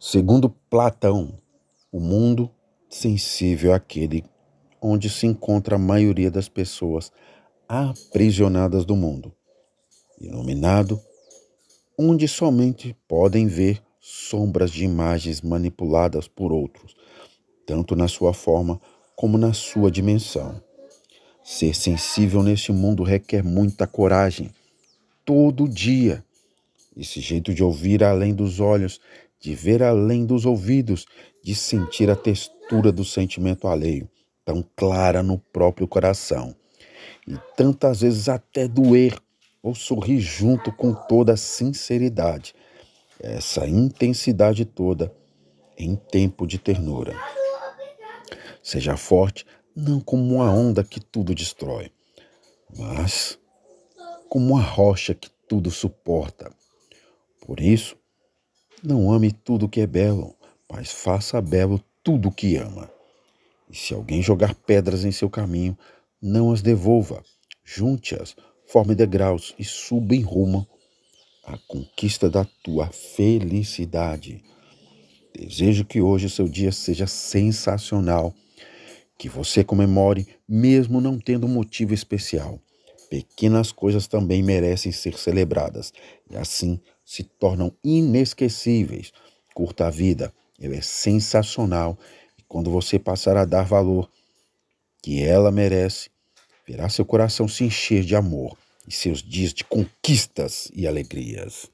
Segundo Platão, o mundo sensível é aquele onde se encontra a maioria das pessoas aprisionadas do mundo, iluminado, onde somente podem ver sombras de imagens manipuladas por outros, tanto na sua forma como na sua dimensão. Ser sensível neste mundo requer muita coragem, todo dia. Esse jeito de ouvir além dos olhos de ver além dos ouvidos, de sentir a textura do sentimento alheio, tão clara no próprio coração, e tantas vezes até doer ou sorrir junto com toda a sinceridade, essa intensidade toda em tempo de ternura. Seja forte, não como uma onda que tudo destrói, mas como uma rocha que tudo suporta. Por isso, não ame tudo que é belo, mas faça belo tudo que ama. E se alguém jogar pedras em seu caminho, não as devolva. Junte-as, forme degraus e suba em rumo à conquista da tua felicidade. Desejo que hoje seu dia seja sensacional, que você comemore mesmo não tendo motivo especial. Pequenas coisas também merecem ser celebradas e assim se tornam inesquecíveis. Curta a vida, ela é sensacional e quando você passar a dar valor que ela merece, verá seu coração se encher de amor e seus dias de conquistas e alegrias.